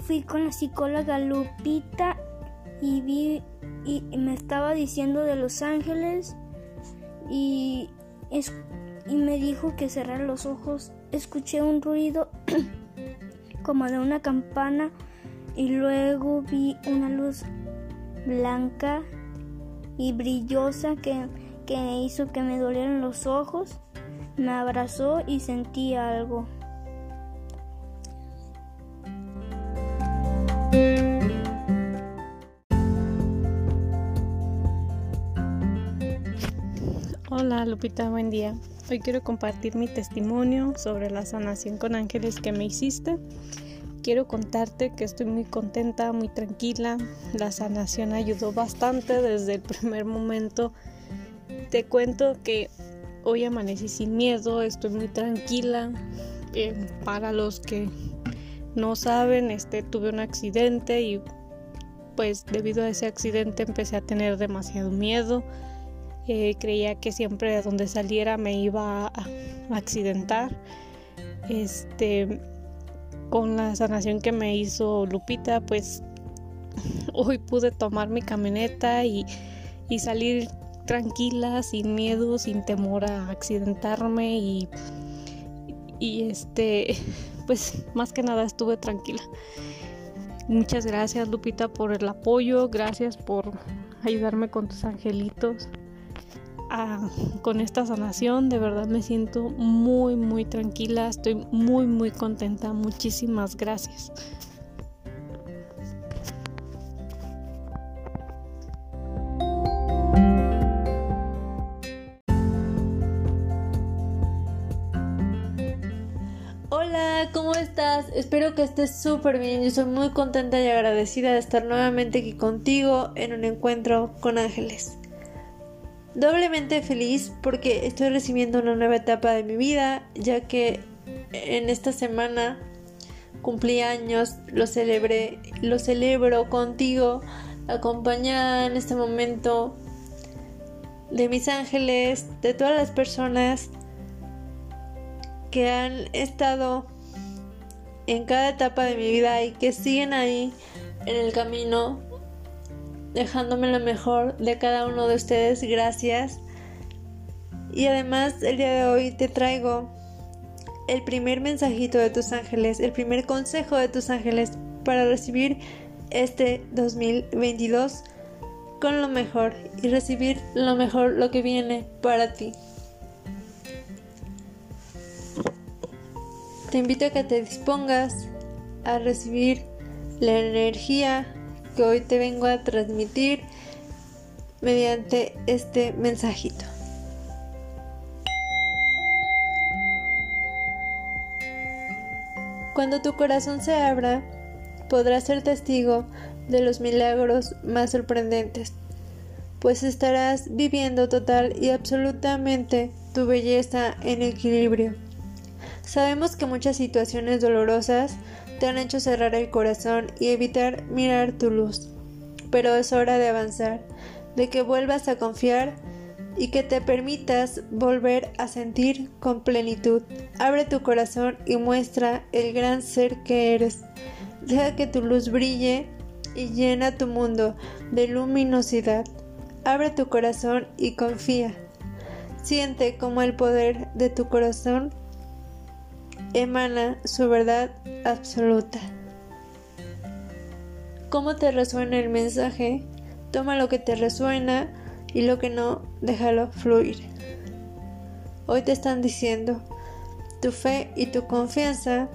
fui con la psicóloga Lupita y vi y me estaba diciendo de Los Ángeles y, y me dijo que cerrar los ojos. Escuché un ruido como de una campana y luego vi una luz blanca y brillosa que, que hizo que me dolieran los ojos. Me abrazó y sentí algo. Hola Lupita, buen día. Hoy quiero compartir mi testimonio sobre la sanación con ángeles que me hiciste. Quiero contarte que estoy muy contenta, muy tranquila. La sanación ayudó bastante desde el primer momento. Te cuento que hoy amanecí sin miedo, estoy muy tranquila. Eh, para los que no saben, este, tuve un accidente y pues debido a ese accidente empecé a tener demasiado miedo eh, creía que siempre a donde saliera me iba a, accidentar. Este, con la sanación que me hizo Lupita, pues hoy pude tomar mi camioneta y, y salir tranquila, sin miedo, sin temor a accidentarme y, y este, pues más que nada estuve tranquila. Muchas gracias Lupita por el apoyo, gracias por ayudarme con tus angelitos con esta sanación. De verdad me siento muy, muy tranquila. Estoy muy, muy contenta. Muchísimas gracias. Hola, ¿cómo estás? Espero que estés súper bien. Yo soy muy contenta y agradecida de estar nuevamente aquí contigo en un encuentro con ángeles doblemente feliz porque estoy recibiendo una nueva etapa de mi vida, ya que en esta semana cumplí años, lo celebré, lo celebro contigo, acompañada en este momento de mis ángeles, de todas las personas que han estado en cada etapa de mi vida y que siguen ahí en el camino dejándome lo mejor de cada uno de ustedes. Gracias. Y además el día de hoy te traigo el primer mensajito de tus ángeles, el primer consejo de tus ángeles para recibir este 2022 con lo mejor y recibir lo mejor, lo que viene para ti. Te invito a que te dispongas a recibir la energía que hoy te vengo a transmitir mediante este mensajito. Cuando tu corazón se abra, podrás ser testigo de los milagros más sorprendentes, pues estarás viviendo total y absolutamente tu belleza en equilibrio. Sabemos que muchas situaciones dolorosas te han hecho cerrar el corazón y evitar mirar tu luz. Pero es hora de avanzar, de que vuelvas a confiar y que te permitas volver a sentir con plenitud. Abre tu corazón y muestra el gran ser que eres. Deja que tu luz brille y llena tu mundo de luminosidad. Abre tu corazón y confía. Siente como el poder de tu corazón emana su verdad absoluta. ¿Cómo te resuena el mensaje? Toma lo que te resuena y lo que no, déjalo fluir. Hoy te están diciendo, tu fe y tu confianza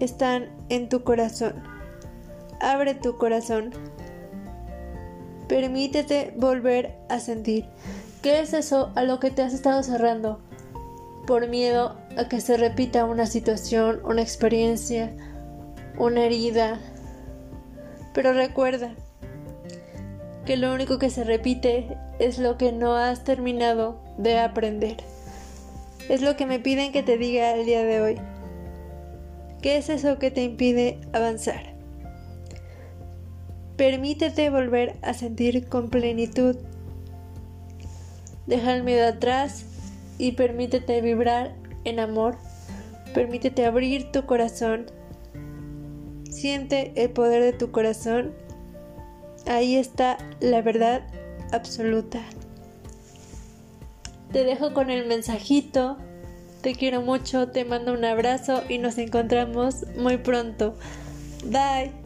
están en tu corazón. Abre tu corazón. Permítete volver a sentir. ¿Qué es eso a lo que te has estado cerrando? Por miedo a que se repita una situación, una experiencia, una herida, Pero recuerda que lo único que se repite es lo que no has terminado de aprender. Es lo que me piden que te diga el día de hoy. ¿Qué es eso que te impide avanzar? Permítete volver a sentir con plenitud. Deja el miedo atrás y permítete vibrar en amor. Permítete abrir tu corazón. Siente el poder de tu corazón. Ahí está la verdad absoluta. Te dejo con el mensajito. Te quiero mucho, te mando un abrazo y nos encontramos muy pronto. Bye.